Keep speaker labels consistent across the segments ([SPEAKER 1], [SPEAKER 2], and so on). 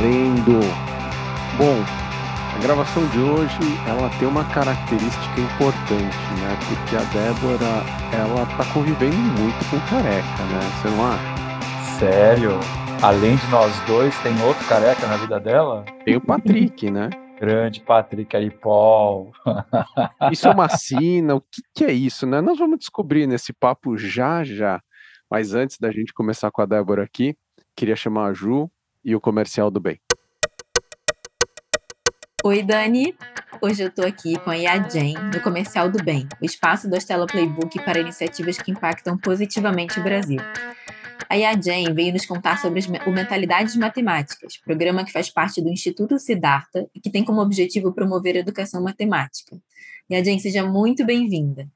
[SPEAKER 1] valendo! Bom, a gravação de hoje ela tem uma característica importante, né? Porque a Débora ela tá convivendo muito com careca, né? Você não acha?
[SPEAKER 2] Sério? Além de nós dois, tem outro careca na vida dela?
[SPEAKER 1] Tem o Patrick, né?
[SPEAKER 2] Grande Patrick aí, Paul.
[SPEAKER 1] Isso é uma sina? O que, que é isso, né? Nós vamos descobrir nesse papo já já. Mas antes da gente começar com a Débora aqui, queria chamar a Ju e o comercial do bem.
[SPEAKER 3] Oi, Dani. Hoje eu estou aqui com a Yadjen no Comercial do Bem, o espaço do Stella Playbook para iniciativas que impactam positivamente o Brasil. A Yadjen veio nos contar sobre o Mentalidades Matemáticas, programa que faz parte do Instituto Siddhartha e que tem como objetivo promover a educação matemática. Yadjen, seja muito bem-vinda.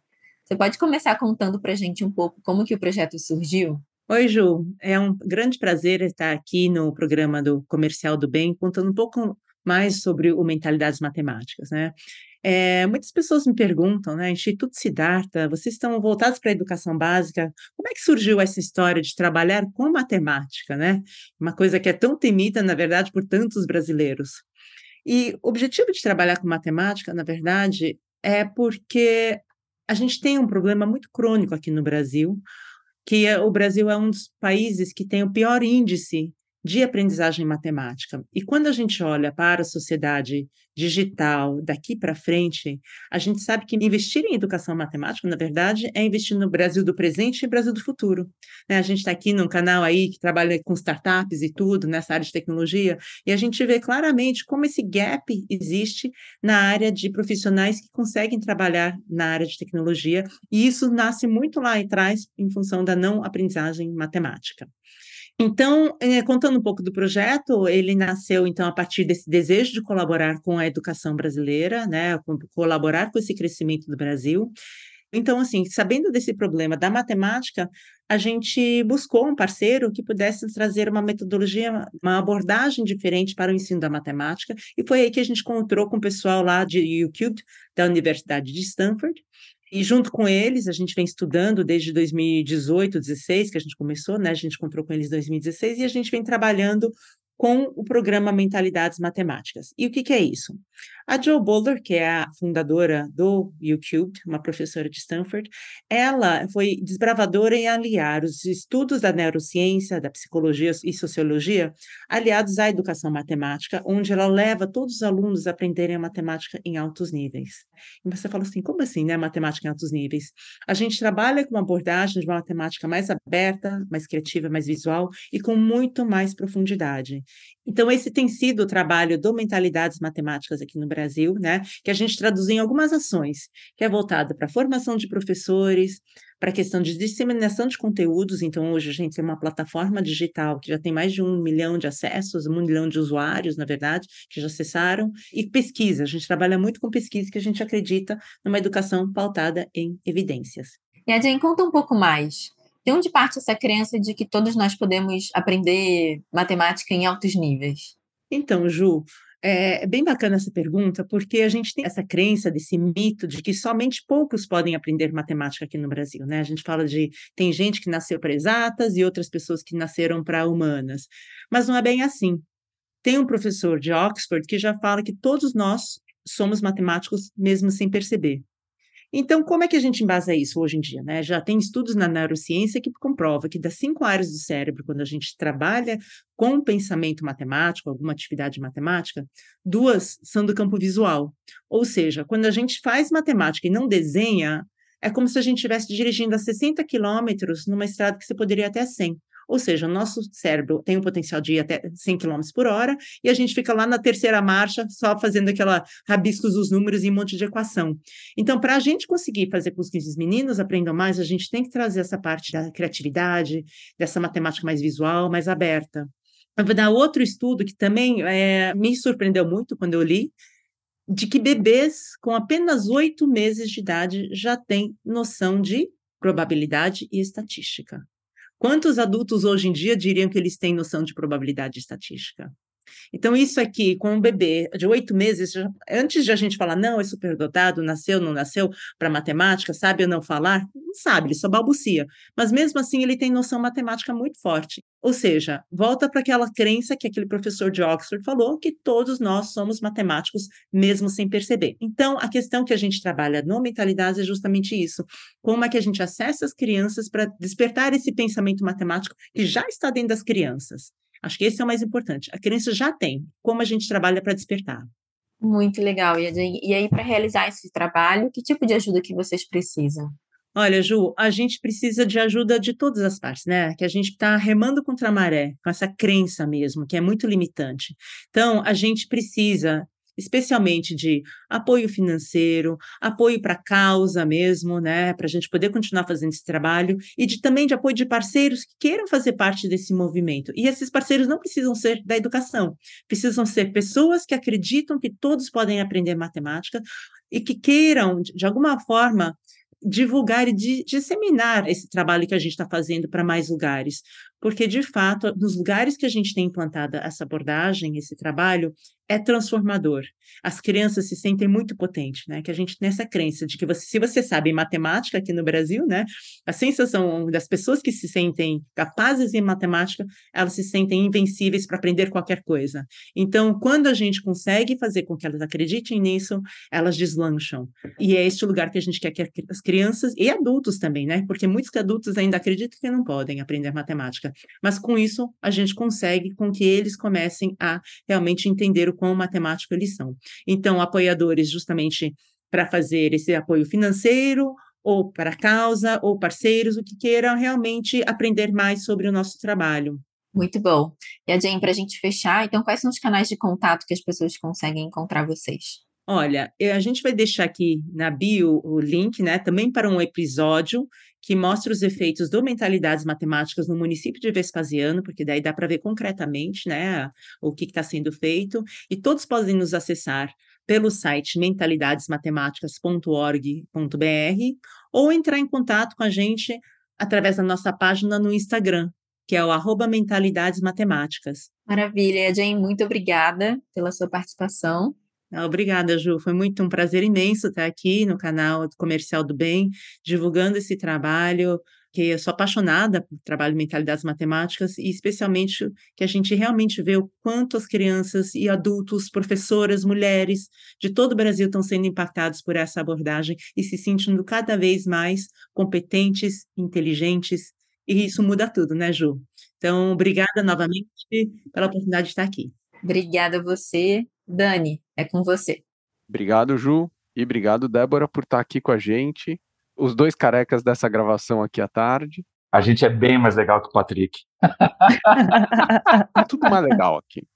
[SPEAKER 3] Você pode começar contando para a gente um pouco como que o projeto surgiu?
[SPEAKER 4] Oi, Ju. É um grande prazer estar aqui no programa do Comercial do Bem, contando um pouco mais sobre o Mentalidades Matemáticas, né? É, muitas pessoas me perguntam, né, Instituto Siddhartha, vocês estão voltados para a educação básica, como é que surgiu essa história de trabalhar com matemática, né? Uma coisa que é tão temida, na verdade, por tantos brasileiros. E o objetivo de trabalhar com matemática, na verdade, é porque a gente tem um problema muito crônico aqui no Brasil, que é, o Brasil é um dos países que tem o pior índice de aprendizagem matemática. E quando a gente olha para a sociedade digital daqui para frente, a gente sabe que investir em educação matemática, na verdade, é investir no Brasil do presente e Brasil do futuro. Né? A gente está aqui num canal aí que trabalha com startups e tudo, nessa área de tecnologia, e a gente vê claramente como esse gap existe na área de profissionais que conseguem trabalhar na área de tecnologia, e isso nasce muito lá atrás em função da não aprendizagem matemática. Então, é, contando um pouco do projeto, ele nasceu então a partir desse desejo de colaborar com a educação brasileira, né, colaborar com esse crescimento do Brasil. Então, assim, sabendo desse problema da matemática, a gente buscou um parceiro que pudesse trazer uma metodologia, uma abordagem diferente para o ensino da matemática, e foi aí que a gente encontrou com o pessoal lá de YouTube, da Universidade de Stanford, e junto com eles, a gente vem estudando desde 2018, 16, que a gente começou, né? A gente encontrou com eles em 2016 e a gente vem trabalhando com o programa Mentalidades Matemáticas. E o que, que é isso? A Jo Boulder, que é a fundadora do YouTube, uma professora de Stanford, ela foi desbravadora em aliar os estudos da neurociência, da psicologia e sociologia, aliados à educação matemática, onde ela leva todos os alunos a aprenderem a matemática em altos níveis. E você fala assim, como assim, né, matemática em altos níveis? A gente trabalha com uma abordagem de uma matemática mais aberta, mais criativa, mais visual e com muito mais profundidade. Então, esse tem sido o trabalho do Mentalidades Matemáticas aqui no Brasil, né? Que a gente traduz em algumas ações, que é voltada para a formação de professores, para a questão de disseminação de conteúdos. Então, hoje a gente tem uma plataforma digital que já tem mais de um milhão de acessos, um milhão de usuários, na verdade, que já acessaram, e pesquisa. A gente trabalha muito com pesquisa, que a gente acredita numa educação pautada em evidências.
[SPEAKER 3] E a Jane, conta um pouco mais. De onde parte essa crença de que todos nós podemos aprender matemática em altos níveis?
[SPEAKER 4] Então, Ju, é bem bacana essa pergunta, porque a gente tem essa crença, desse mito de que somente poucos podem aprender matemática aqui no Brasil, né? A gente fala de tem gente que nasceu para exatas e outras pessoas que nasceram para humanas, mas não é bem assim. Tem um professor de Oxford que já fala que todos nós somos matemáticos mesmo sem perceber. Então, como é que a gente embasa isso hoje em dia? Né? Já tem estudos na neurociência que comprova que das cinco áreas do cérebro, quando a gente trabalha com pensamento matemático, alguma atividade matemática, duas são do campo visual. Ou seja, quando a gente faz matemática e não desenha, é como se a gente estivesse dirigindo a 60 quilômetros numa estrada que você poderia até 100. Ou seja, o nosso cérebro tem o potencial de ir até 100 km por hora e a gente fica lá na terceira marcha só fazendo aquela rabiscos dos números e um monte de equação. Então, para a gente conseguir fazer com que os meninos aprendam mais, a gente tem que trazer essa parte da criatividade, dessa matemática mais visual, mais aberta. Eu vou dar outro estudo que também é, me surpreendeu muito quando eu li, de que bebês com apenas oito meses de idade já têm noção de probabilidade e estatística. Quantos adultos hoje em dia diriam que eles têm noção de probabilidade estatística? Então, isso aqui, com um bebê de oito meses, antes de a gente falar, não, é superdotado, nasceu, não nasceu para matemática, sabe ou não falar? Não sabe, ele só balbucia. Mas mesmo assim, ele tem noção matemática muito forte. Ou seja, volta para aquela crença que aquele professor de Oxford falou, que todos nós somos matemáticos, mesmo sem perceber. Então, a questão que a gente trabalha no Mentalidades é justamente isso. Como é que a gente acessa as crianças para despertar esse pensamento matemático que já está dentro das crianças? Acho que esse é o mais importante. A criança já tem. Como a gente trabalha para despertar?
[SPEAKER 3] Muito legal. E aí, para realizar esse trabalho, que tipo de ajuda que vocês precisam?
[SPEAKER 4] Olha, Ju, a gente precisa de ajuda de todas as partes, né? Que a gente está remando contra a maré, com essa crença mesmo, que é muito limitante. Então, a gente precisa especialmente de apoio financeiro, apoio para a causa mesmo, né, para a gente poder continuar fazendo esse trabalho, e de, também de apoio de parceiros que queiram fazer parte desse movimento. E esses parceiros não precisam ser da educação, precisam ser pessoas que acreditam que todos podem aprender matemática e que queiram, de alguma forma, divulgar e disseminar esse trabalho que a gente está fazendo para mais lugares porque de fato, nos lugares que a gente tem implantada essa abordagem, esse trabalho, é transformador. As crianças se sentem muito potentes, né? Que a gente tem essa crença de que você, se você sabe matemática aqui no Brasil, né? A sensação das pessoas que se sentem capazes em matemática, elas se sentem invencíveis para aprender qualquer coisa. Então, quando a gente consegue fazer com que elas acreditem nisso, elas deslancham. E é este lugar que a gente quer que as crianças e adultos também, né? Porque muitos adultos ainda acreditam que não podem aprender matemática. Mas com isso, a gente consegue com que eles comecem a realmente entender o quão matemático eles são. Então, apoiadores justamente para fazer esse apoio financeiro, ou para causa, ou parceiros, o que queiram realmente aprender mais sobre o nosso trabalho.
[SPEAKER 3] Muito bom. E a Jane, para a gente fechar, então quais são os canais de contato que as pessoas conseguem encontrar vocês?
[SPEAKER 4] Olha, eh, a gente vai deixar aqui na bio o link, né, também para um episódio que mostra os efeitos do Mentalidades Matemáticas no município de Vespasiano, porque daí dá para ver concretamente, né, o que está sendo feito, e todos podem nos acessar pelo site mentalidadesmatemáticas.org.br ou entrar em contato com a gente através da nossa página no Instagram, que é o arroba Mentalidades Matemáticas.
[SPEAKER 3] Maravilha, Jane, muito obrigada pela sua participação.
[SPEAKER 4] Obrigada, Ju. Foi muito um prazer imenso estar aqui no canal Comercial do Bem, divulgando esse trabalho, que eu sou apaixonada por trabalho mentalidades matemáticas e especialmente que a gente realmente vê o quanto as crianças e adultos, professoras, mulheres de todo o Brasil estão sendo impactados por essa abordagem e se sentindo cada vez mais competentes, inteligentes, e isso muda tudo, né, Ju? Então, obrigada novamente pela oportunidade de estar aqui.
[SPEAKER 3] Obrigada a você. Dani, é com você.
[SPEAKER 1] Obrigado, Ju. E obrigado, Débora, por estar aqui com a gente. Os dois carecas dessa gravação aqui à tarde.
[SPEAKER 2] A gente é bem mais legal que o Patrick.
[SPEAKER 1] é tudo mais legal aqui.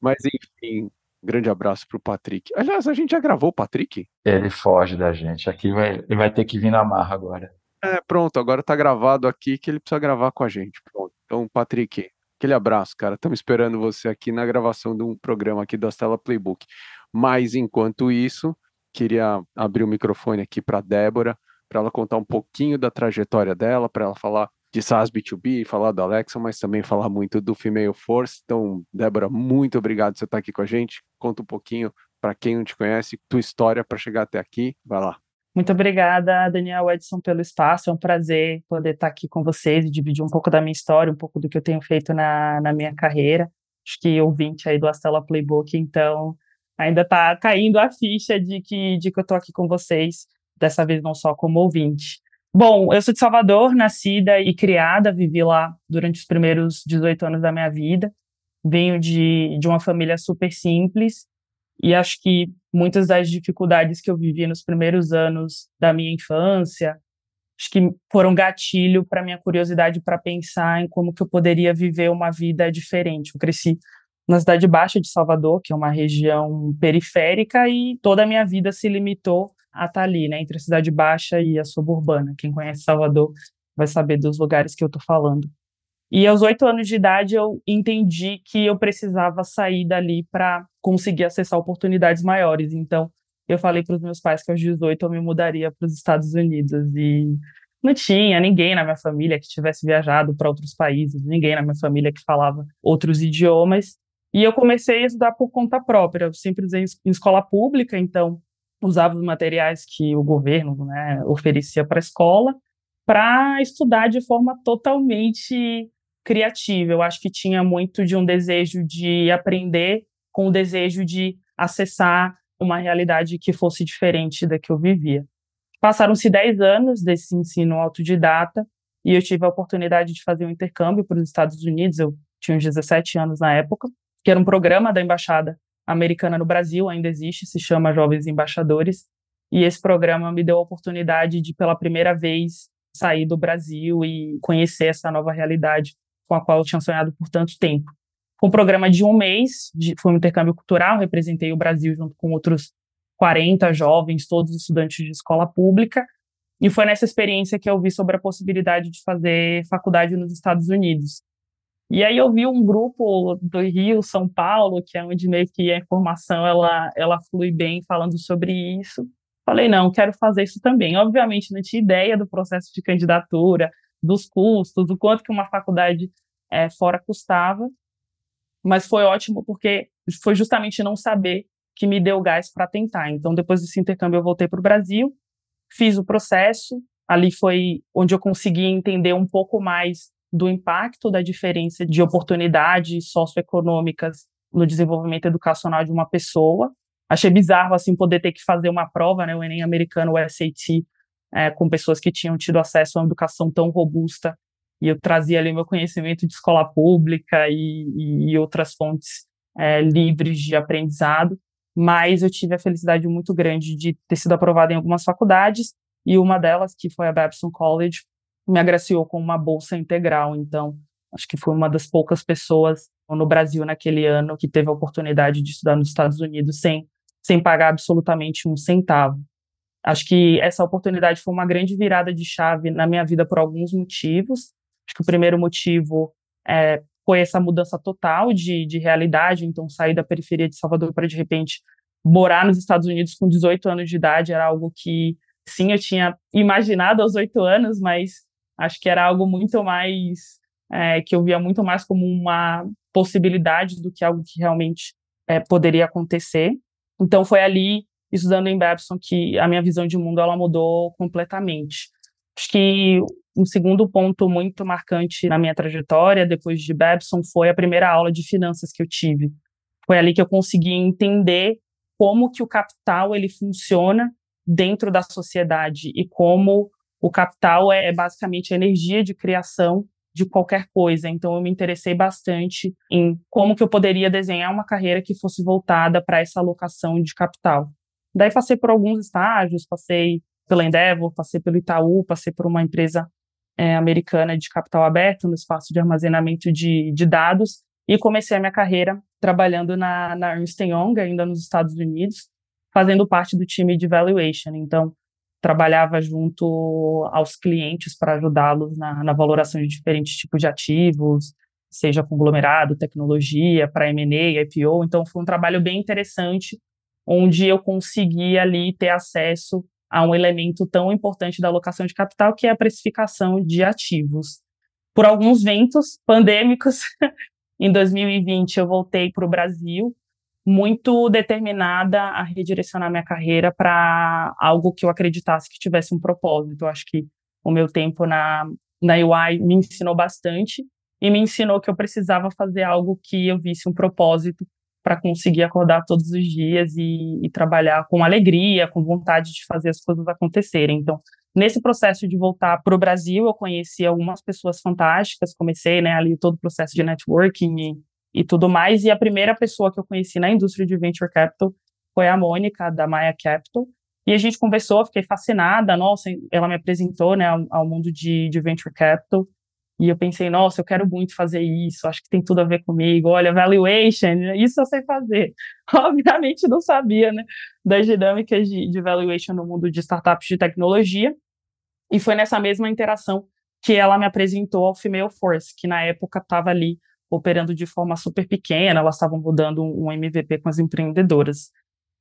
[SPEAKER 1] Mas, enfim, grande abraço para o Patrick. Aliás, a gente já gravou o Patrick?
[SPEAKER 2] Ele foge da gente. Aqui vai, ele vai ter que vir na marra agora.
[SPEAKER 1] É, pronto, agora tá gravado aqui que ele precisa gravar com a gente. Pronto. Então, Patrick, Aquele abraço, cara. Estamos esperando você aqui na gravação de um programa aqui da Stella Playbook. Mas enquanto isso, queria abrir o microfone aqui para Débora, para ela contar um pouquinho da trajetória dela, para ela falar de SaaS B2B, falar do Alexa, mas também falar muito do Female Force. Então, Débora, muito obrigado por você estar aqui com a gente. Conta um pouquinho para quem não te conhece, tua história para chegar até aqui. Vai lá.
[SPEAKER 5] Muito obrigada, Daniel Edson, pelo espaço. É um prazer poder estar aqui com vocês e dividir um pouco da minha história, um pouco do que eu tenho feito na, na minha carreira. Acho que ouvinte aí do Astela Playbook, então ainda está caindo a ficha de que, de que eu estou aqui com vocês, dessa vez não só como ouvinte. Bom, eu sou de Salvador, nascida e criada, vivi lá durante os primeiros 18 anos da minha vida. Venho de, de uma família super simples, e acho que muitas das dificuldades que eu vivi nos primeiros anos da minha infância, acho que foram gatilho para minha curiosidade para pensar em como que eu poderia viver uma vida diferente. Eu cresci na cidade baixa de Salvador, que é uma região periférica, e toda a minha vida se limitou a estar tá ali, né, entre a cidade baixa e a suburbana. Quem conhece Salvador vai saber dos lugares que eu estou falando. E aos oito anos de idade eu entendi que eu precisava sair dali para conseguir acessar oportunidades maiores. Então eu falei para os meus pais que aos 18 eu me mudaria para os Estados Unidos e não tinha ninguém na minha família que tivesse viajado para outros países, ninguém na minha família que falava outros idiomas. E eu comecei a estudar por conta própria. Eu sempre usei em escola pública, então usava os materiais que o governo né, oferecia para a escola para estudar de forma totalmente criativa. Eu acho que tinha muito de um desejo de aprender com o desejo de acessar uma realidade que fosse diferente da que eu vivia. Passaram-se 10 anos desse ensino autodidata e eu tive a oportunidade de fazer um intercâmbio para os Estados Unidos. Eu tinha uns 17 anos na época, que era um programa da embaixada americana no Brasil, ainda existe, se chama Jovens Embaixadores. E esse programa me deu a oportunidade de, pela primeira vez, sair do Brasil e conhecer essa nova realidade com a qual eu tinha sonhado por tanto tempo. Foi um programa de um mês, de, foi um intercâmbio cultural, representei o Brasil junto com outros 40 jovens, todos estudantes de escola pública, e foi nessa experiência que eu vi sobre a possibilidade de fazer faculdade nos Estados Unidos. E aí eu vi um grupo do Rio, São Paulo, que é onde meio que a informação ela, ela flui bem falando sobre isso. Falei, não, quero fazer isso também. Obviamente, não tinha ideia do processo de candidatura, dos custos, do quanto que uma faculdade é, fora custava, mas foi ótimo porque foi justamente não saber que me deu gás para tentar. Então, depois desse intercâmbio, eu voltei para o Brasil, fiz o processo, ali foi onde eu consegui entender um pouco mais do impacto da diferença de oportunidades socioeconômicas no desenvolvimento educacional de uma pessoa. Achei bizarro assim poder ter que fazer uma prova, né, o Enem americano, o SAT, é, com pessoas que tinham tido acesso a uma educação tão robusta e eu trazia ali meu conhecimento de escola pública e, e outras fontes é, livres de aprendizado, mas eu tive a felicidade muito grande de ter sido aprovada em algumas faculdades e uma delas, que foi a Babson College, me agraciou com uma bolsa integral. Então, acho que foi uma das poucas pessoas no Brasil naquele ano que teve a oportunidade de estudar nos Estados Unidos sem, sem pagar absolutamente um centavo. Acho que essa oportunidade foi uma grande virada de chave na minha vida por alguns motivos. Acho que o primeiro motivo é, foi essa mudança total de, de realidade. Então, sair da periferia de Salvador para, de repente, morar nos Estados Unidos com 18 anos de idade era algo que, sim, eu tinha imaginado aos 8 anos, mas Acho que era algo muito mais é, que eu via muito mais como uma possibilidade do que algo que realmente é, poderia acontecer. Então foi ali estudando em Babson que a minha visão de mundo ela mudou completamente. Acho que um segundo ponto muito marcante na minha trajetória depois de Babson foi a primeira aula de finanças que eu tive. Foi ali que eu consegui entender como que o capital ele funciona dentro da sociedade e como o capital é, é basicamente a energia de criação de qualquer coisa. Então eu me interessei bastante em como que eu poderia desenhar uma carreira que fosse voltada para essa alocação de capital. Daí passei por alguns estágios, passei pela Endeavor, passei pelo Itaú, passei por uma empresa é, americana de capital aberto no espaço de armazenamento de, de dados e comecei a minha carreira trabalhando na, na Ernst Young, ainda nos Estados Unidos, fazendo parte do time de valuation. Então, trabalhava junto aos clientes para ajudá-los na, na, valoração de diferentes tipos de ativos, seja conglomerado, tecnologia, para M&A, IPO. Então, foi um trabalho bem interessante, onde eu consegui ali ter acesso a um elemento tão importante da alocação de capital, que é a precificação de ativos. Por alguns ventos pandêmicos, em 2020 eu voltei para o Brasil muito determinada a redirecionar minha carreira para algo que eu acreditasse que tivesse um propósito. Eu acho que o meu tempo na, na UI me ensinou bastante e me ensinou que eu precisava fazer algo que eu visse um propósito para conseguir acordar todos os dias e, e, trabalhar com alegria, com vontade de fazer as coisas acontecerem. Então, nesse processo de voltar para o Brasil, eu conheci algumas pessoas fantásticas, comecei né, ali todo o processo de networking e e tudo mais. E a primeira pessoa que eu conheci na indústria de venture capital foi a Mônica, da Maya Capital. E a gente conversou, fiquei fascinada. Nossa, ela me apresentou né, ao, ao mundo de, de venture capital. E eu pensei, nossa, eu quero muito fazer isso, acho que tem tudo a ver comigo. Olha, valuation, isso eu sei fazer. Obviamente não sabia, né, das dinâmicas de, de valuation no mundo de startups de tecnologia. E foi nessa mesma interação que ela me apresentou ao Female Force, que na época estava ali operando de forma super pequena, elas estavam rodando um MVP com as empreendedoras.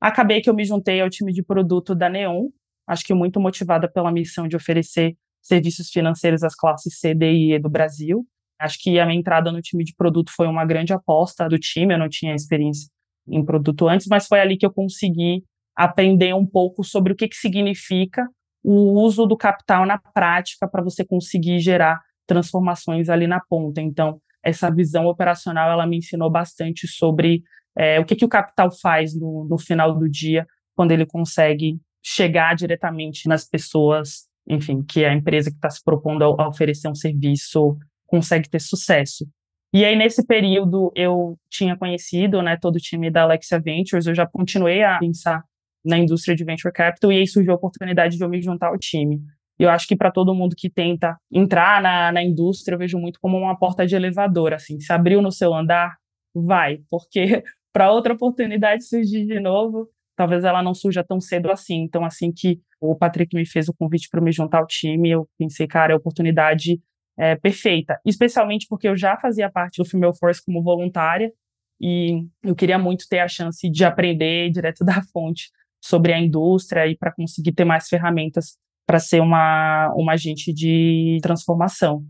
[SPEAKER 5] Acabei que eu me juntei ao time de produto da Neon, acho que muito motivada pela missão de oferecer serviços financeiros às classes C, D e E do Brasil. Acho que a minha entrada no time de produto foi uma grande aposta do time, eu não tinha experiência em produto antes, mas foi ali que eu consegui aprender um pouco sobre o que, que significa o uso do capital na prática para você conseguir gerar transformações ali na ponta. Então, essa visão operacional, ela me ensinou bastante sobre é, o que, que o capital faz no, no final do dia, quando ele consegue chegar diretamente nas pessoas, enfim, que é a empresa que está se propondo a, a oferecer um serviço consegue ter sucesso. E aí, nesse período, eu tinha conhecido né, todo o time da Alexia Ventures, eu já continuei a pensar na indústria de venture capital e aí surgiu a oportunidade de eu me juntar ao time. Eu acho que para todo mundo que tenta entrar na, na indústria, eu vejo muito como uma porta de elevador, assim, se abriu no seu andar, vai, porque para outra oportunidade surgir de novo, talvez ela não surja tão cedo assim. Então, assim que o Patrick me fez o convite para me juntar ao time, eu pensei, cara, é a oportunidade é, perfeita, especialmente porque eu já fazia parte do Female Force como voluntária e eu queria muito ter a chance de aprender direto da fonte sobre a indústria e para conseguir ter mais ferramentas para ser uma, uma agente de transformação.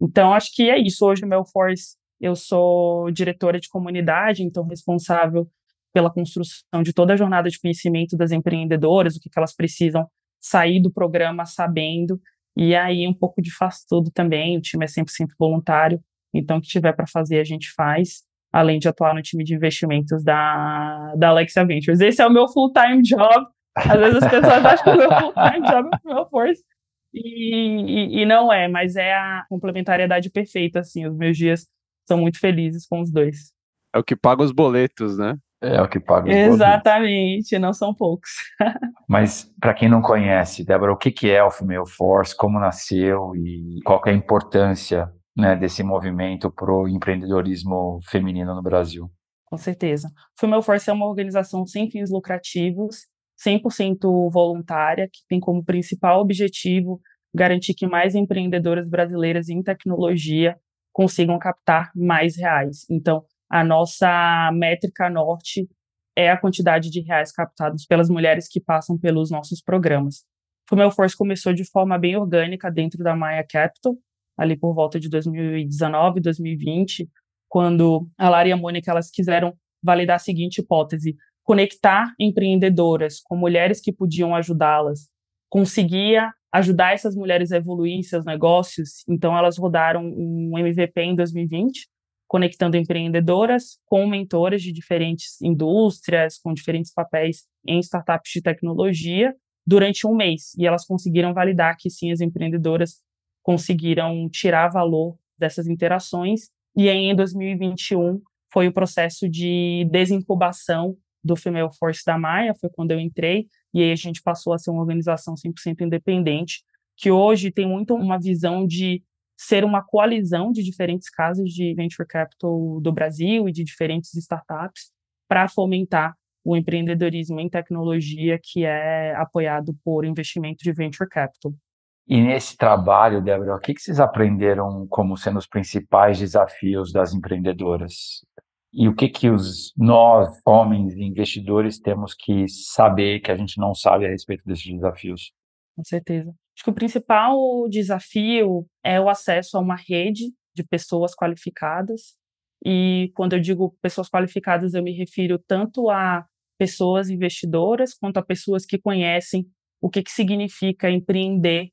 [SPEAKER 5] Então, acho que é isso. Hoje, o meu Force, eu sou diretora de comunidade, então responsável pela construção de toda a jornada de conhecimento das empreendedoras, o que, que elas precisam sair do programa sabendo, e aí um pouco de faz tudo também, o time é 100% voluntário, então o que tiver para fazer a gente faz além de atuar no time de investimentos da, da Alexia Ventures. Esse é o meu full-time job. Às vezes as pessoas acham que o meu full-time job é o meu force. E, e, e, não é, mas é a complementariedade perfeita, assim. Os meus dias são muito felizes com os dois.
[SPEAKER 1] É o que paga os boletos, né?
[SPEAKER 2] É o que paga
[SPEAKER 5] Exatamente, não são poucos.
[SPEAKER 2] mas, para quem não conhece, Débora, o que, que é o Female Force, como nasceu e qual é a importância né, desse movimento para o empreendedorismo feminino no Brasil.
[SPEAKER 5] Com certeza. Female Force é uma organização sem fins lucrativos, 100% voluntária, que tem como principal objetivo garantir que mais empreendedoras brasileiras em tecnologia consigam captar mais reais. Então, a nossa métrica norte é a quantidade de reais captados pelas mulheres que passam pelos nossos programas. Female Force começou de forma bem orgânica dentro da Maya Capital, ali por volta de 2019, 2020, quando a Lara e a Mônica elas quiseram validar a seguinte hipótese: conectar empreendedoras com mulheres que podiam ajudá-las, conseguia ajudar essas mulheres a evoluir seus negócios. Então elas rodaram um MVP em 2020, conectando empreendedoras com mentoras de diferentes indústrias, com diferentes papéis em startups de tecnologia durante um mês. E elas conseguiram validar que sim, as empreendedoras conseguiram tirar valor dessas interações. E aí, em 2021, foi o processo de desincubação do Female Force da Maia, foi quando eu entrei, e aí a gente passou a ser uma organização 100% independente, que hoje tem muito uma visão de ser uma coalizão de diferentes casas de venture capital do Brasil e de diferentes startups para fomentar o empreendedorismo em tecnologia que é apoiado por investimento de venture capital.
[SPEAKER 2] E nesse trabalho, Débora, o que, vocês aprenderam como sendo os principais desafios das empreendedoras? E o que que os nós, homens investidores, temos que saber que a gente não sabe a respeito desses desafios?
[SPEAKER 5] Com certeza. Acho que o principal desafio é o acesso a uma rede de pessoas qualificadas. E quando eu digo pessoas qualificadas, eu me refiro tanto a pessoas investidoras quanto a pessoas que conhecem o que, que significa empreender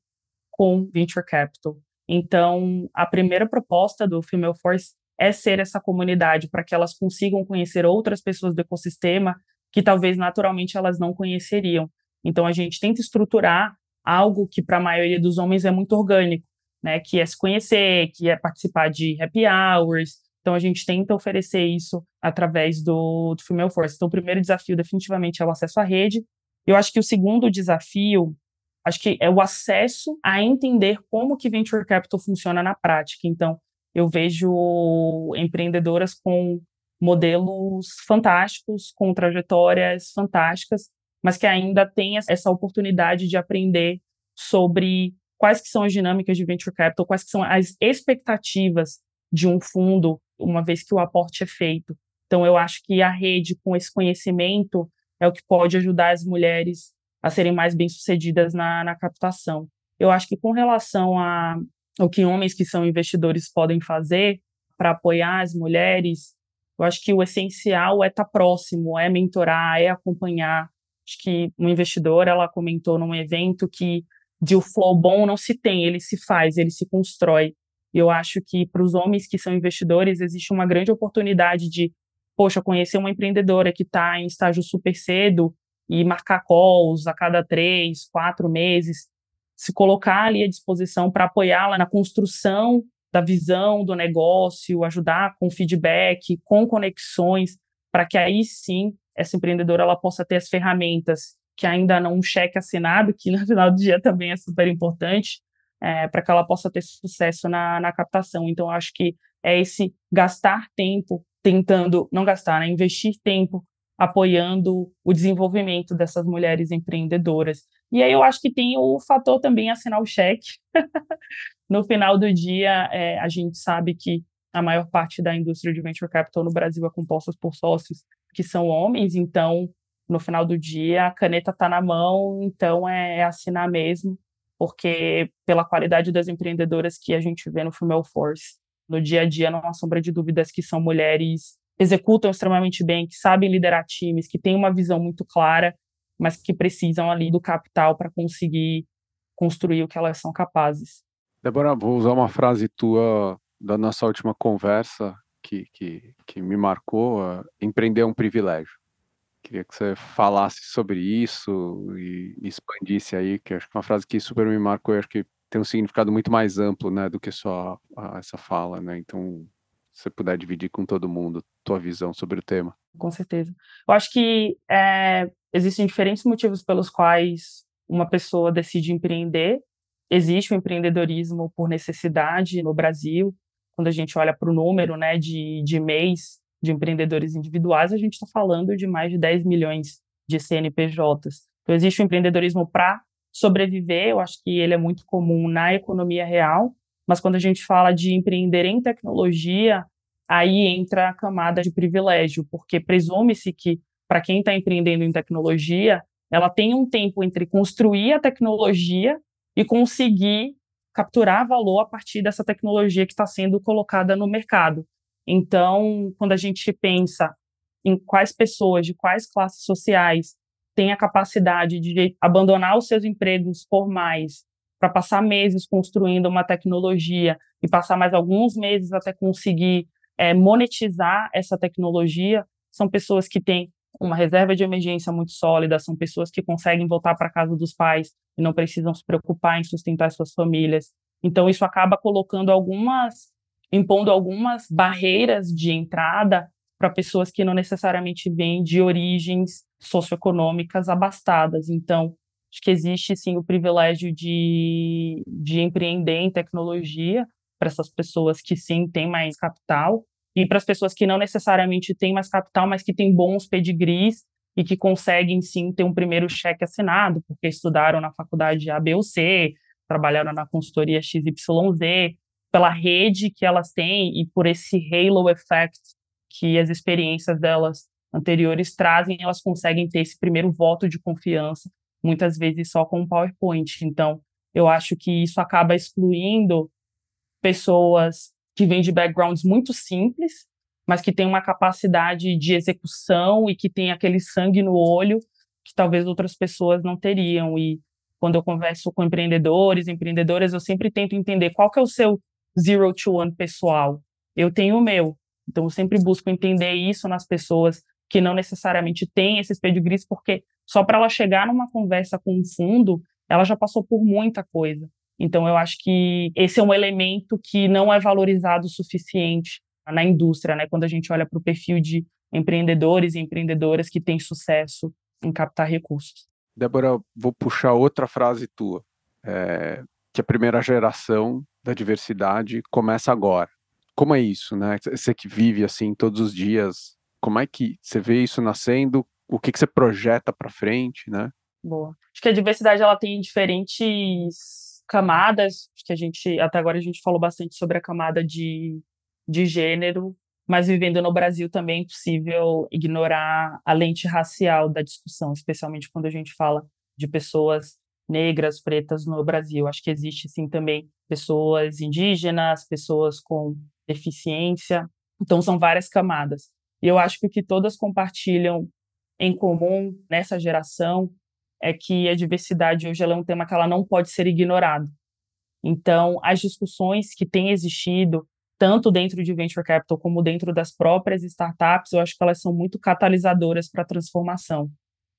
[SPEAKER 5] com venture capital. Então, a primeira proposta do Female Force é ser essa comunidade para que elas consigam conhecer outras pessoas do ecossistema que talvez naturalmente elas não conheceriam. Então, a gente tenta estruturar algo que para a maioria dos homens é muito orgânico, né? Que é se conhecer, que é participar de happy hours. Então, a gente tenta oferecer isso através do, do Female Force. Então, o primeiro desafio definitivamente é o acesso à rede. Eu acho que o segundo desafio acho que é o acesso a entender como que venture capital funciona na prática. Então, eu vejo empreendedoras com modelos fantásticos, com trajetórias fantásticas, mas que ainda têm essa oportunidade de aprender sobre quais que são as dinâmicas de venture capital, quais que são as expectativas de um fundo, uma vez que o aporte é feito. Então, eu acho que a rede, com esse conhecimento, é o que pode ajudar as mulheres a serem mais bem-sucedidas na, na captação. Eu acho que com relação a o que homens que são investidores podem fazer para apoiar as mulheres, eu acho que o essencial é estar tá próximo, é mentorar, é acompanhar. Acho que uma investidora, ela comentou num evento que de o flow bom não se tem, ele se faz, ele se constrói. Eu acho que para os homens que são investidores existe uma grande oportunidade de, poxa, conhecer uma empreendedora que está em estágio super cedo e marcar calls a cada três, quatro meses, se colocar ali à disposição para apoiá-la na construção da visão do negócio, ajudar com feedback, com conexões, para que aí sim essa empreendedora ela possa ter as ferramentas que ainda não um cheque assinado, que no final do dia também é super importante, é, para que ela possa ter sucesso na, na captação. Então, acho que é esse gastar tempo tentando, não gastar, né, investir tempo apoiando o desenvolvimento dessas mulheres empreendedoras. E aí eu acho que tem o fator também assinar o cheque. no final do dia, é, a gente sabe que a maior parte da indústria de venture capital no Brasil é composta por sócios que são homens, então no final do dia a caneta está na mão, então é, é, assinar mesmo, porque pela qualidade das empreendedoras que a gente vê no Female Force, no dia a dia não há sombra de dúvidas que são mulheres executam extremamente bem, que sabem liderar times, que têm uma visão muito clara, mas que precisam ali do capital para conseguir construir o que elas são capazes.
[SPEAKER 1] Débora, vou usar uma frase tua da nossa última conversa que, que, que me marcou: uh, empreender é um privilégio. Queria que você falasse sobre isso e expandisse aí, que acho que é uma frase que super me marcou acho que tem um significado muito mais amplo, né, do que só a, essa fala, né? Então, se você puder dividir com todo mundo tua visão sobre o tema.
[SPEAKER 5] Com certeza. Eu acho que é, existem diferentes motivos pelos quais uma pessoa decide empreender. Existe o empreendedorismo por necessidade no Brasil. Quando a gente olha para o número né, de, de mês de empreendedores individuais, a gente está falando de mais de 10 milhões de CNPJs. Então, existe o empreendedorismo para sobreviver, eu acho que ele é muito comum na economia real, mas quando a gente fala de empreender em tecnologia, aí entra a camada de privilégio, porque presume-se que para quem está empreendendo em tecnologia, ela tem um tempo entre construir a tecnologia e conseguir capturar valor a partir dessa tecnologia que está sendo colocada no mercado. Então, quando a gente pensa em quais pessoas de quais classes sociais têm a capacidade de abandonar os seus empregos formais para passar meses construindo uma tecnologia e passar mais alguns meses até conseguir é, monetizar essa tecnologia, são pessoas que têm uma reserva de emergência muito sólida, são pessoas que conseguem voltar para casa dos pais e não precisam se preocupar em sustentar suas famílias. Então, isso acaba colocando algumas, impondo algumas barreiras de entrada para pessoas que não necessariamente vêm de origens socioeconômicas abastadas. Então, Acho que existe sim o privilégio de, de empreender em tecnologia para essas pessoas que sim têm mais capital e para as pessoas que não necessariamente têm mais capital, mas que têm bons pedigrees e que conseguem sim ter um primeiro cheque assinado, porque estudaram na faculdade A, B ou C, trabalharam na consultoria XYZ, pela rede que elas têm e por esse halo effect que as experiências delas anteriores trazem, elas conseguem ter esse primeiro voto de confiança muitas vezes só com PowerPoint. Então, eu acho que isso acaba excluindo pessoas que vêm de backgrounds muito simples, mas que têm uma capacidade de execução e que têm aquele sangue no olho que talvez outras pessoas não teriam. E quando eu converso com empreendedores, empreendedoras, eu sempre tento entender qual que é o seu zero to one pessoal. Eu tenho o meu. Então, eu sempre busco entender isso nas pessoas que não necessariamente têm esses pedigrees, porque só para ela chegar numa conversa com fundo, ela já passou por muita coisa. Então, eu acho que esse é um elemento que não é valorizado o suficiente na indústria, né? Quando a gente olha para o perfil de empreendedores e empreendedoras que têm sucesso em captar recursos.
[SPEAKER 1] Débora, vou puxar outra frase tua, é, que a primeira geração da diversidade começa agora. Como é isso, né? Você que vive assim todos os dias, como é que você vê isso nascendo? o que, que você projeta para frente, né?
[SPEAKER 5] Boa. Acho que a diversidade ela tem diferentes camadas. Que a gente até agora a gente falou bastante sobre a camada de, de gênero, mas vivendo no Brasil também é impossível ignorar a lente racial da discussão, especialmente quando a gente fala de pessoas negras, pretas no Brasil. Acho que existe sim também pessoas indígenas, pessoas com deficiência. Então são várias camadas. E eu acho que o que todas compartilham em comum nessa geração é que a diversidade hoje é um tema que ela não pode ser ignorado. Então, as discussões que têm existido, tanto dentro de venture capital como dentro das próprias startups, eu acho que elas são muito catalisadoras para a transformação.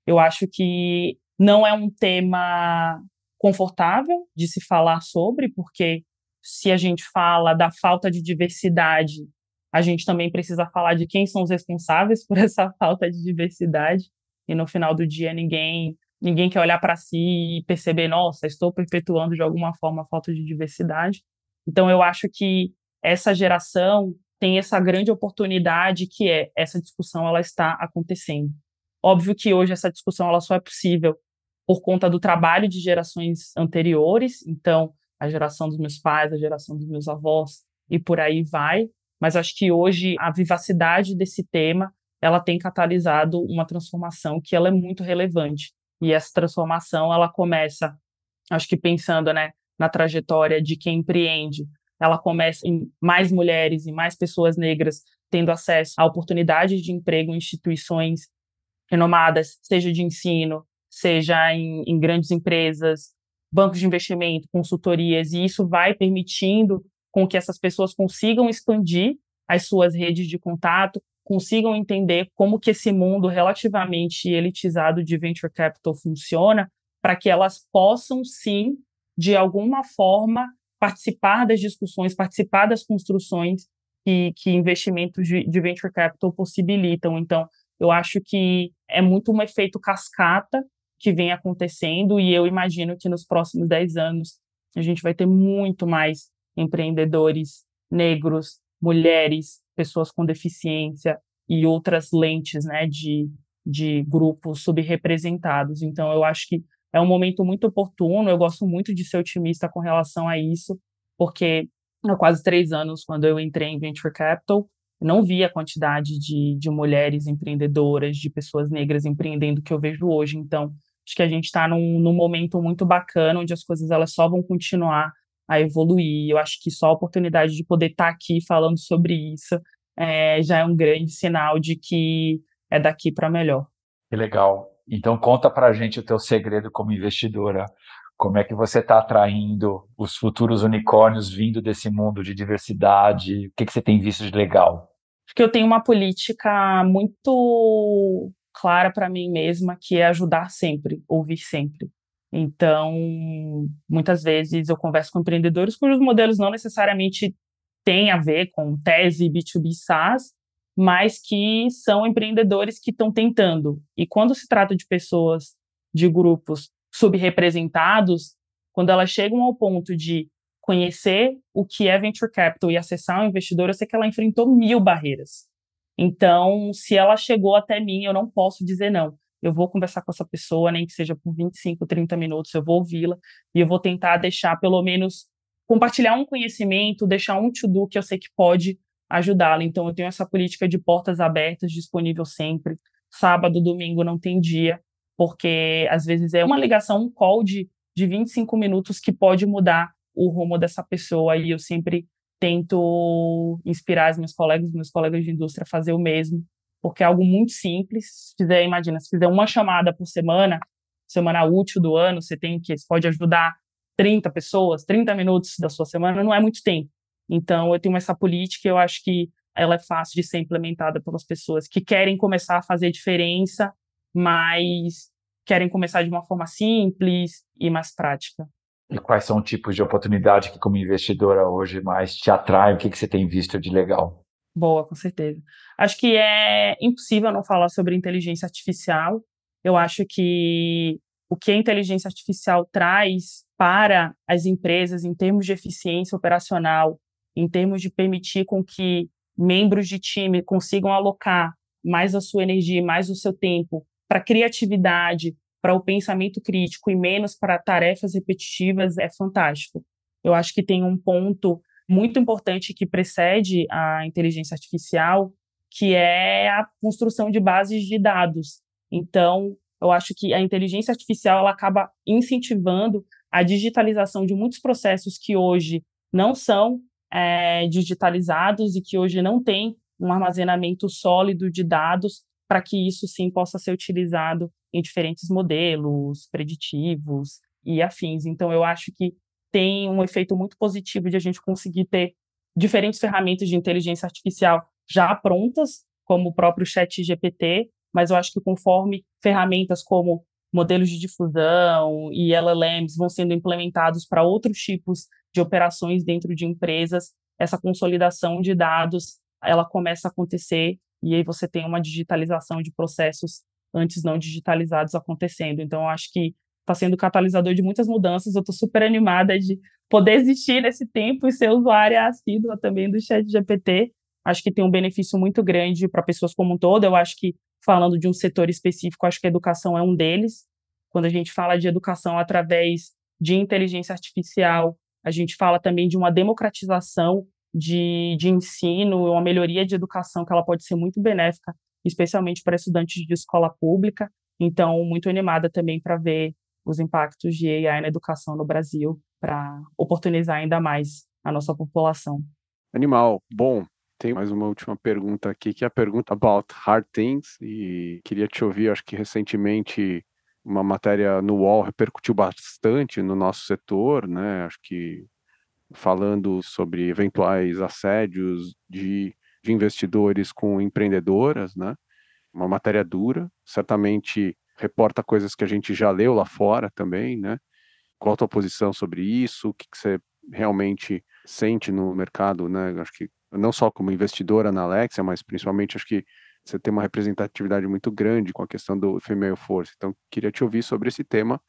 [SPEAKER 5] Eu acho que não é um tema confortável de se falar sobre, porque se a gente fala da falta de diversidade, a gente também precisa falar de quem são os responsáveis por essa falta de diversidade. E no final do dia, ninguém ninguém quer olhar para si e perceber, nossa, estou perpetuando de alguma forma a falta de diversidade. Então, eu acho que essa geração tem essa grande oportunidade que é essa discussão ela está acontecendo. Óbvio que hoje essa discussão ela só é possível por conta do trabalho de gerações anteriores, então a geração dos meus pais, a geração dos meus avós e por aí vai, mas acho que hoje a vivacidade desse tema, ela tem catalisado uma transformação que ela é muito relevante. E essa transformação, ela começa, acho que pensando, né, na trajetória de quem empreende, ela começa em mais mulheres e mais pessoas negras tendo acesso a oportunidades de emprego em instituições renomadas, seja de ensino, seja em, em grandes empresas, bancos de investimento, consultorias, e isso vai permitindo com que essas pessoas consigam expandir as suas redes de contato, consigam entender como que esse mundo relativamente elitizado de venture capital funciona, para que elas possam sim, de alguma forma, participar das discussões, participar das construções que, que investimentos de, de venture capital possibilitam. Então, eu acho que é muito um efeito cascata que vem acontecendo e eu imagino que nos próximos 10 anos a gente vai ter muito mais empreendedores negros, mulheres, pessoas com deficiência e outras lentes né, de, de grupos subrepresentados. Então, eu acho que é um momento muito oportuno, eu gosto muito de ser otimista com relação a isso, porque há quase três anos, quando eu entrei em Venture Capital, não vi a quantidade de, de mulheres empreendedoras, de pessoas negras empreendendo que eu vejo hoje. Então, acho que a gente está num, num momento muito bacana, onde as coisas elas só vão continuar a evoluir. Eu acho que só a oportunidade de poder estar tá aqui falando sobre isso é, já é um grande sinal de que é daqui para melhor.
[SPEAKER 2] Que legal. Então conta para a gente o teu segredo como investidora. Como é que você está atraindo os futuros unicórnios vindo desse mundo de diversidade? O que, que você tem visto de legal?
[SPEAKER 5] Acho que eu tenho uma política muito clara para mim mesma, que é ajudar sempre, ouvir sempre. Então, muitas vezes eu converso com empreendedores cujos modelos não necessariamente têm a ver com tese B2B SaaS, mas que são empreendedores que estão tentando. E quando se trata de pessoas de grupos subrepresentados, quando elas chegam ao ponto de conhecer o que é venture capital e acessar um investidor, eu sei que ela enfrentou mil barreiras. Então, se ela chegou até mim, eu não posso dizer não. Eu vou conversar com essa pessoa, nem que seja por 25, 30 minutos, eu vou ouvi-la e eu vou tentar deixar pelo menos compartilhar um conhecimento, deixar um to-do que eu sei que pode ajudá-la. Então, eu tenho essa política de portas abertas disponível sempre. Sábado, domingo não tem dia porque às vezes é uma ligação, um call de, de 25 minutos que pode mudar o rumo dessa pessoa e eu sempre tento inspirar os meus colegas, meus colegas de indústria a fazer o mesmo, porque é algo muito simples. Se fizer, imagina, se fizer uma chamada por semana, semana útil do ano, você tem que, você pode ajudar 30 pessoas, 30 minutos da sua semana, não é muito tempo. Então, eu tenho essa política, eu acho que ela é fácil de ser implementada pelas pessoas que querem começar a fazer diferença mas querem começar de uma forma simples e mais prática.
[SPEAKER 2] E quais são os tipos de oportunidade que, como investidora, hoje mais te atraem? O que, que você tem visto de legal?
[SPEAKER 5] Boa, com certeza. Acho que é impossível não falar sobre inteligência artificial. Eu acho que o que a inteligência artificial traz para as empresas em termos de eficiência operacional, em termos de permitir com que membros de time consigam alocar mais a sua energia, mais o seu tempo para criatividade, para o pensamento crítico e menos para tarefas repetitivas é fantástico. Eu acho que tem um ponto muito importante que precede a inteligência artificial, que é a construção de bases de dados. Então, eu acho que a inteligência artificial ela acaba incentivando a digitalização de muitos processos que hoje não são é, digitalizados e que hoje não têm um armazenamento sólido de dados para que isso sim possa ser utilizado em diferentes modelos preditivos e afins. Então, eu acho que tem um efeito muito positivo de a gente conseguir ter diferentes ferramentas de inteligência artificial já prontas, como o próprio Chat GPT, mas eu acho que conforme ferramentas como modelos de difusão e LLMs vão sendo implementados para outros tipos de operações dentro de empresas, essa consolidação de dados ela começa a acontecer e aí você tem uma digitalização de processos antes não digitalizados acontecendo. Então, eu acho que está sendo catalisador de muitas mudanças. Eu estou super animada de poder existir nesse tempo e ser usuária assídua também do Chat GPT. Acho que tem um benefício muito grande para pessoas como um todo. Eu acho que, falando de um setor específico, acho que a educação é um deles. Quando a gente fala de educação através de inteligência artificial, a gente fala também de uma democratização de, de ensino, uma melhoria de educação que ela pode ser muito benéfica, especialmente para estudantes de escola pública. Então, muito animada também para ver os impactos de AI na educação no Brasil para oportunizar ainda mais a nossa população.
[SPEAKER 1] Animal. Bom, tem mais uma última pergunta aqui, que é a pergunta about hard things, e queria te ouvir, acho que recentemente uma matéria no UOL repercutiu bastante no nosso setor, né? Acho que falando sobre eventuais assédios de, de investidores com empreendedoras, né? Uma matéria dura, certamente reporta coisas que a gente já leu lá fora também, né? Qual a tua posição sobre isso? O que, que você realmente sente no mercado, né? Acho que não só como investidora na Alexia, mas principalmente acho que você tem uma representatividade muito grande com a questão do female force. Então, queria te ouvir sobre esse tema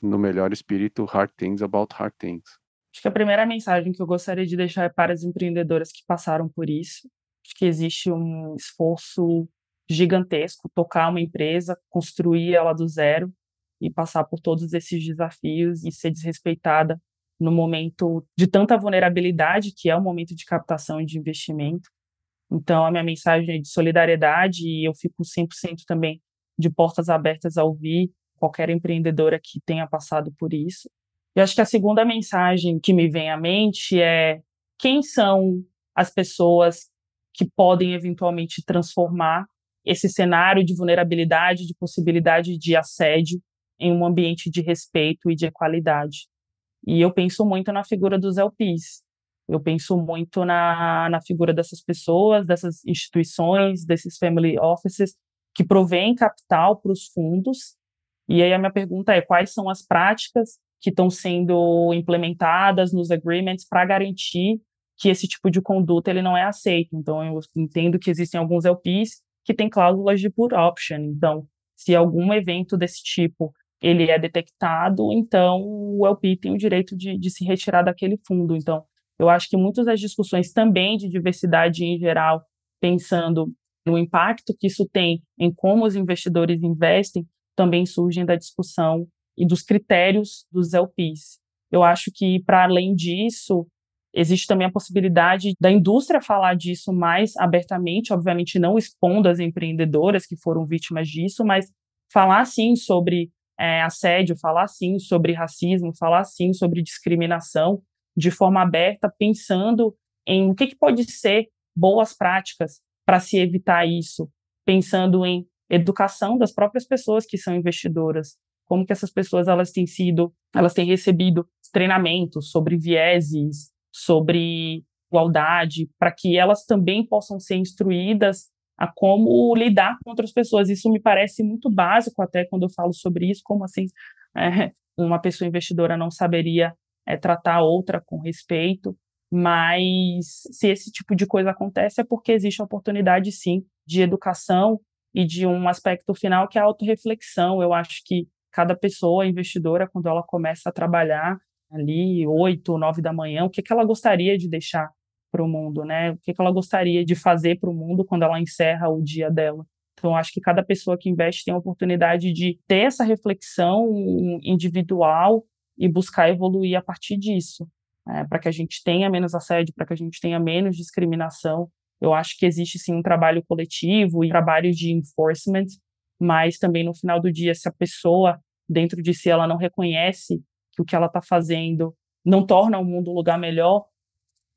[SPEAKER 1] no melhor espírito Hard Things About Hard Things.
[SPEAKER 5] Acho que a primeira mensagem que eu gostaria de deixar é para as empreendedoras que passaram por isso. Acho que existe um esforço gigantesco tocar uma empresa, construir ela do zero e passar por todos esses desafios e ser desrespeitada no momento de tanta vulnerabilidade que é o momento de captação de investimento. Então, a minha mensagem é de solidariedade e eu fico 100% também de portas abertas a ouvir qualquer empreendedora que tenha passado por isso. E acho que a segunda mensagem que me vem à mente é quem são as pessoas que podem eventualmente transformar esse cenário de vulnerabilidade, de possibilidade de assédio em um ambiente de respeito e de equalidade. E eu penso muito na figura dos LPs. Eu penso muito na, na figura dessas pessoas, dessas instituições, desses family offices que provêm capital para os fundos. E aí a minha pergunta é quais são as práticas que estão sendo implementadas nos agreements para garantir que esse tipo de conduta ele não é aceito. Então eu entendo que existem alguns LPs que têm cláusulas de put option. Então, se algum evento desse tipo ele é detectado, então o LP tem o direito de, de se retirar daquele fundo. Então, eu acho que muitas das discussões também de diversidade em geral, pensando no impacto que isso tem em como os investidores investem, também surgem da discussão e dos critérios dos LPs. Eu acho que, para além disso, existe também a possibilidade da indústria falar disso mais abertamente, obviamente não expondo as empreendedoras que foram vítimas disso, mas falar sim sobre é, assédio, falar sim sobre racismo, falar sim sobre discriminação, de forma aberta, pensando em o que, que pode ser boas práticas para se evitar isso, pensando em educação das próprias pessoas que são investidoras, como que essas pessoas elas têm sido, elas têm recebido treinamentos sobre vieses, sobre igualdade, para que elas também possam ser instruídas a como lidar com outras pessoas. Isso me parece muito básico até quando eu falo sobre isso, como assim é, uma pessoa investidora não saberia é, tratar outra com respeito, mas se esse tipo de coisa acontece é porque existe a oportunidade, sim, de educação e de um aspecto final que é a autorreflexão. Eu acho que cada pessoa investidora, quando ela começa a trabalhar ali oito, nove da manhã, o que, que ela gostaria de deixar para o mundo, né? O que, que ela gostaria de fazer para o mundo quando ela encerra o dia dela. Então, acho que cada pessoa que investe tem a oportunidade de ter essa reflexão individual e buscar evoluir a partir disso, né, para que a gente tenha menos assédio, para que a gente tenha menos discriminação. Eu acho que existe sim um trabalho coletivo e trabalho de enforcement mas também no final do dia, se a pessoa dentro de si ela não reconhece que o que ela está fazendo não torna o mundo um lugar melhor,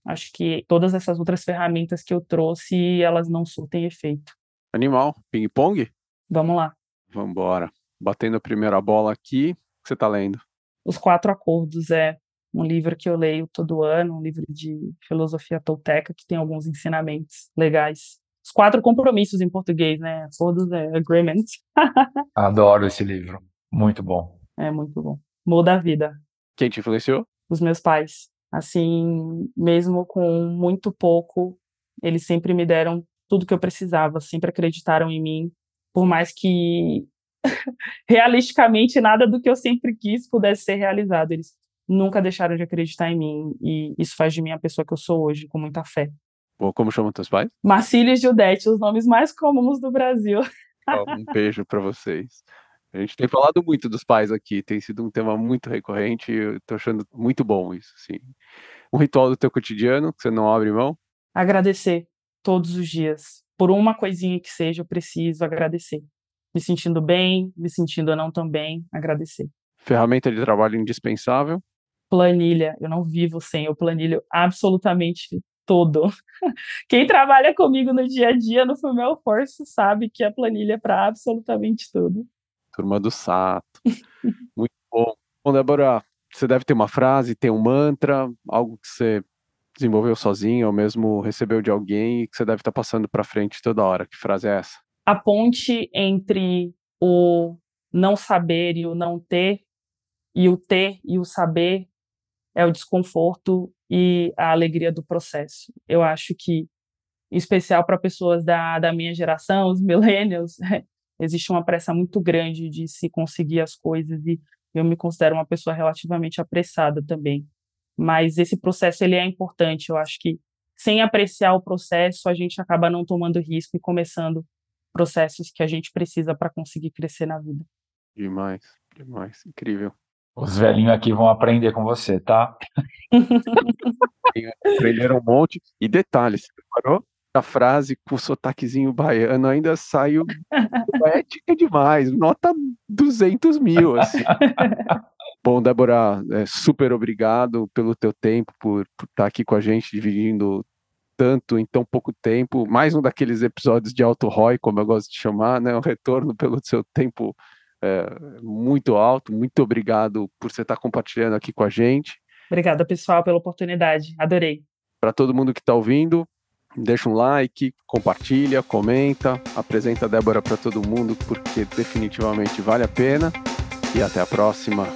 [SPEAKER 5] acho que todas essas outras ferramentas que eu trouxe, elas não surtem efeito.
[SPEAKER 1] Animal, ping-pong?
[SPEAKER 5] Vamos lá.
[SPEAKER 1] Vamos embora. Batendo a primeira bola aqui, o que você está lendo?
[SPEAKER 5] Os Quatro Acordos é um livro que eu leio todo ano, um livro de filosofia tolteca que tem alguns ensinamentos legais. Os quatro compromissos em português, né? Acordos é agreements.
[SPEAKER 2] Adoro esse livro. Muito bom.
[SPEAKER 5] É muito bom. Muda a vida.
[SPEAKER 1] Quem te influenciou?
[SPEAKER 5] Os meus pais. Assim, mesmo com muito pouco, eles sempre me deram tudo que eu precisava, sempre acreditaram em mim, por mais que realisticamente nada do que eu sempre quis pudesse ser realizado. Eles nunca deixaram de acreditar em mim e isso faz de mim a pessoa que eu sou hoje, com muita fé.
[SPEAKER 1] Como chamam teus pais?
[SPEAKER 5] Marcília e Judete, os nomes mais comuns do Brasil.
[SPEAKER 1] um beijo para vocês. A gente tem falado muito dos pais aqui, tem sido um tema muito recorrente, eu tô achando muito bom isso, sim. Um ritual do teu cotidiano que você não abre mão?
[SPEAKER 5] Agradecer todos os dias. Por uma coisinha que seja, eu preciso agradecer. Me sentindo bem, me sentindo não tão bem, agradecer.
[SPEAKER 1] Ferramenta de trabalho indispensável?
[SPEAKER 5] Planilha. Eu não vivo sem o planilho absolutamente todo. Quem trabalha comigo no dia a dia no Fumel Force sabe que a planilha é para absolutamente tudo.
[SPEAKER 1] Turma do Sato. Muito bom. Bom, Débora, você deve ter uma frase, ter um mantra, algo que você desenvolveu sozinho ou mesmo recebeu de alguém e que você deve estar passando para frente toda hora. Que frase é essa?
[SPEAKER 5] A ponte entre o não saber e o não ter, e o ter e o saber é o desconforto e a alegria do processo. Eu acho que, em especial para pessoas da, da minha geração, os millennials, existe uma pressa muito grande de se conseguir as coisas e eu me considero uma pessoa relativamente apressada também. Mas esse processo ele é importante. Eu acho que sem apreciar o processo, a gente acaba não tomando risco e começando processos que a gente precisa para conseguir crescer na vida.
[SPEAKER 1] Demais, demais, incrível.
[SPEAKER 2] Os velhinhos aqui vão aprender com você, tá?
[SPEAKER 1] Aprenderam um monte. E detalhes, você preparou? A frase com sotaquezinho baiano ainda saiu poética demais, nota 200 mil, assim. Bom, Débora, é, super obrigado pelo teu tempo, por, por estar aqui com a gente, dividindo tanto em tão pouco tempo. Mais um daqueles episódios de Alto Roy, como eu gosto de chamar, né? Um retorno pelo seu tempo é, muito alto. Muito obrigado por você estar compartilhando aqui com a gente.
[SPEAKER 5] Obrigada, pessoal, pela oportunidade. Adorei.
[SPEAKER 1] Para todo mundo que está ouvindo, deixa um like, compartilha, comenta, apresenta a Débora para todo mundo, porque definitivamente vale a pena. E até a próxima.